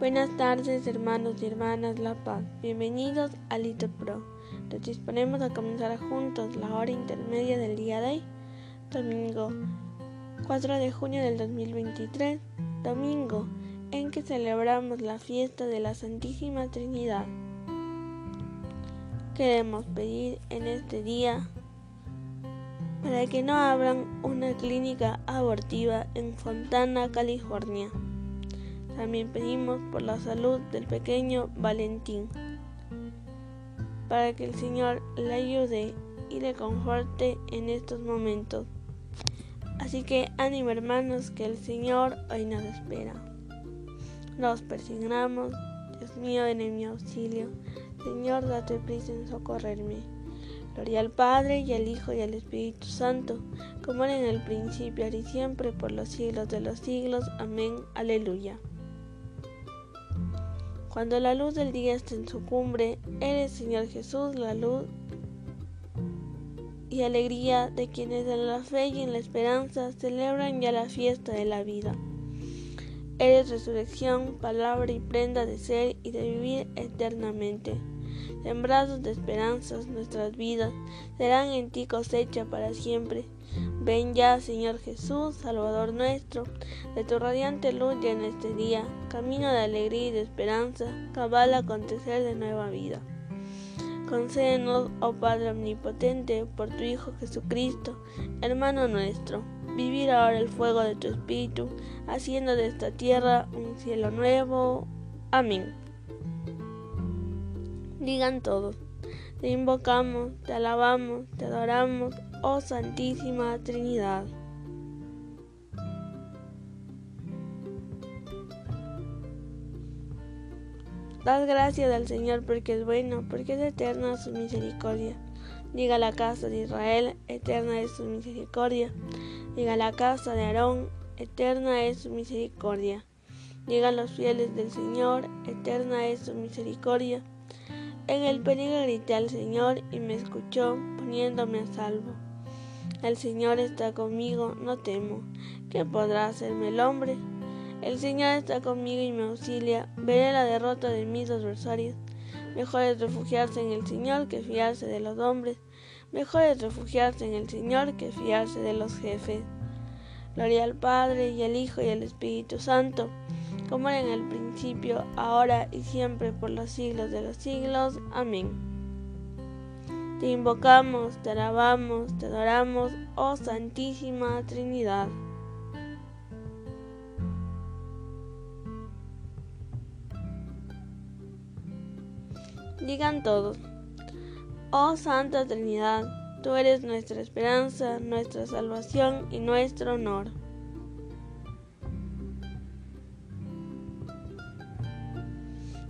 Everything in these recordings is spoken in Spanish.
Buenas tardes, hermanos y hermanas La Paz. Bienvenidos a Lito Pro. Nos disponemos a comenzar juntos la hora intermedia del día de hoy, domingo 4 de junio del 2023, domingo en que celebramos la fiesta de la Santísima Trinidad. Queremos pedir en este día para que no abran una clínica abortiva en Fontana, California. También pedimos por la salud del pequeño Valentín, para que el Señor le ayude y le conforte en estos momentos. Así que ánimo hermanos que el Señor hoy nos espera. Nos persignamos, Dios mío, en mi auxilio. Señor, date prisa en socorrerme. Gloria al Padre y al Hijo y al Espíritu Santo, como era en el principio, ahora y siempre, por los siglos de los siglos. Amén. Aleluya. Cuando la luz del día está en su cumbre, eres Señor Jesús la luz y alegría de quienes en la fe y en la esperanza celebran ya la fiesta de la vida. Eres resurrección, palabra y prenda de ser y de vivir eternamente. Sembrados de esperanzas nuestras vidas serán en ti cosecha para siempre. Ven ya, Señor Jesús, Salvador nuestro, de tu radiante luz en este día, camino de alegría y de esperanza, cabal acontecer de nueva vida. Concédenos, oh Padre Omnipotente, por tu Hijo Jesucristo, hermano nuestro, vivir ahora el fuego de tu Espíritu, haciendo de esta tierra un cielo nuevo. Amén. Digan todos, te invocamos, te alabamos, te adoramos, oh Santísima Trinidad. Das gracias al Señor porque es bueno, porque es eterna su misericordia. Diga la casa de Israel, eterna es su misericordia. Diga la casa de Aarón, eterna es su misericordia. Digan los fieles del Señor, eterna es su misericordia. En el peligro grité al Señor y me escuchó, poniéndome a salvo. El Señor está conmigo, no temo. ¿Qué podrá hacerme el hombre? El Señor está conmigo y me auxilia. Veré la derrota de mis adversarios. Mejor es refugiarse en el Señor que fiarse de los hombres. Mejor es refugiarse en el Señor que fiarse de los jefes. Gloria al Padre y al Hijo y al Espíritu Santo como era en el principio, ahora y siempre, por los siglos de los siglos. Amén. Te invocamos, te alabamos, te adoramos, oh Santísima Trinidad. Digan todos, oh Santa Trinidad, tú eres nuestra esperanza, nuestra salvación y nuestro honor.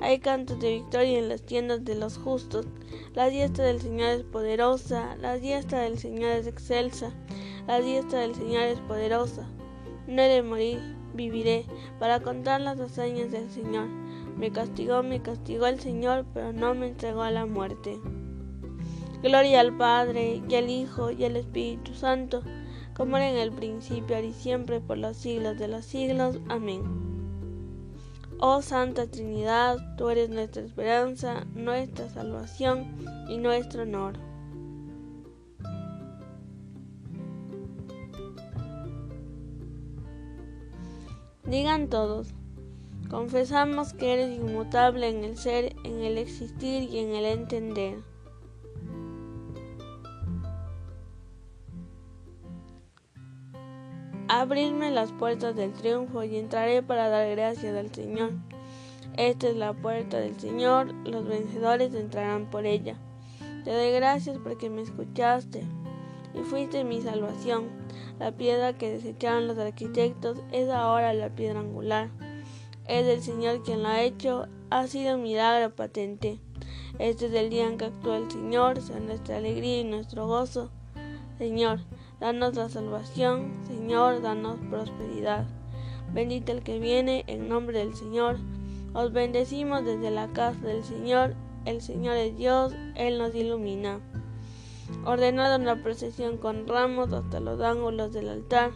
hay cantos de victoria en las tiendas de los justos. La diestra del Señor es poderosa, la diestra del Señor es excelsa, la diestra del Señor es poderosa. No he de morir, viviré, para contar las hazañas del Señor. Me castigó, me castigó el Señor, pero no me entregó a la muerte. Gloria al Padre, y al Hijo, y al Espíritu Santo, como era en el principio, ahora y siempre, por los siglos de los siglos. Amén. Oh Santa Trinidad, tú eres nuestra esperanza, nuestra salvación y nuestro honor. Digan todos, confesamos que eres inmutable en el ser, en el existir y en el entender. Abridme las puertas del triunfo y entraré para dar gracias al Señor. Esta es la puerta del Señor, los vencedores entrarán por ella. Te doy gracias porque me escuchaste y fuiste mi salvación. La piedra que desecharon los arquitectos es ahora la piedra angular. Es el Señor quien lo ha hecho, ha sido un milagro patente. Este es el día en que actúa el Señor, sea nuestra alegría y nuestro gozo. Señor, danos la salvación, Señor, danos prosperidad. Bendito el que viene en nombre del Señor. Os bendecimos desde la casa del Señor. El Señor es Dios, Él nos ilumina. Ordenado en la procesión con ramos hasta los ángulos del altar.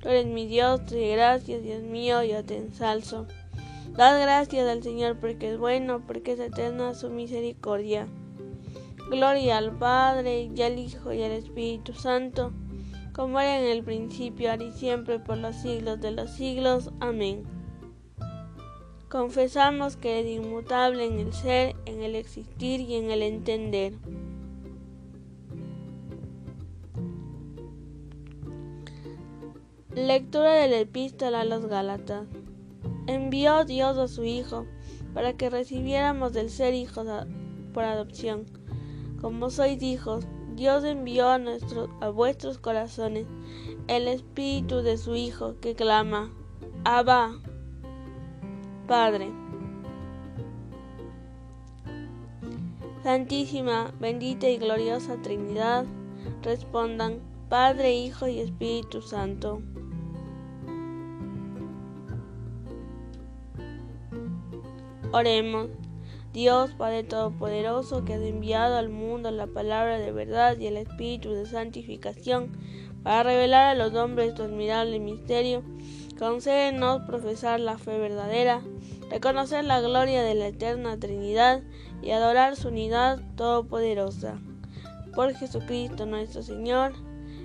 Tú eres mi Dios, te gracias, Dios mío, yo te ensalzo. Dad gracias al Señor porque es bueno, porque es eterna su misericordia. Gloria al Padre, y al Hijo, y al Espíritu Santo, como era en el principio, ahora y siempre, por los siglos de los siglos. Amén. Confesamos que es inmutable en el ser, en el existir y en el entender. Lectura de la epístola a los Gálatas. Envió Dios a su Hijo para que recibiéramos del ser hijos por adopción. Como sois hijos, Dios envió a, nuestros, a vuestros corazones el espíritu de su Hijo que clama, Abba, Padre. Santísima, bendita y gloriosa Trinidad, respondan, Padre, Hijo y Espíritu Santo. Oremos. Dios Padre Todopoderoso, que has enviado al mundo la palabra de verdad y el Espíritu de santificación para revelar a los hombres tu admirable misterio, concédenos profesar la fe verdadera, reconocer la gloria de la eterna Trinidad y adorar su unidad todopoderosa. Por Jesucristo nuestro Señor,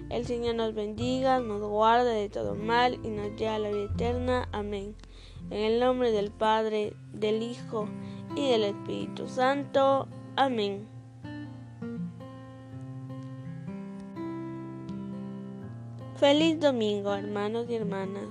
el Señor nos bendiga, nos guarde de todo mal y nos lleve a la vida eterna. Amén. En el nombre del Padre, del Hijo y del Espíritu Santo. Amén. Feliz domingo, hermanos y hermanas.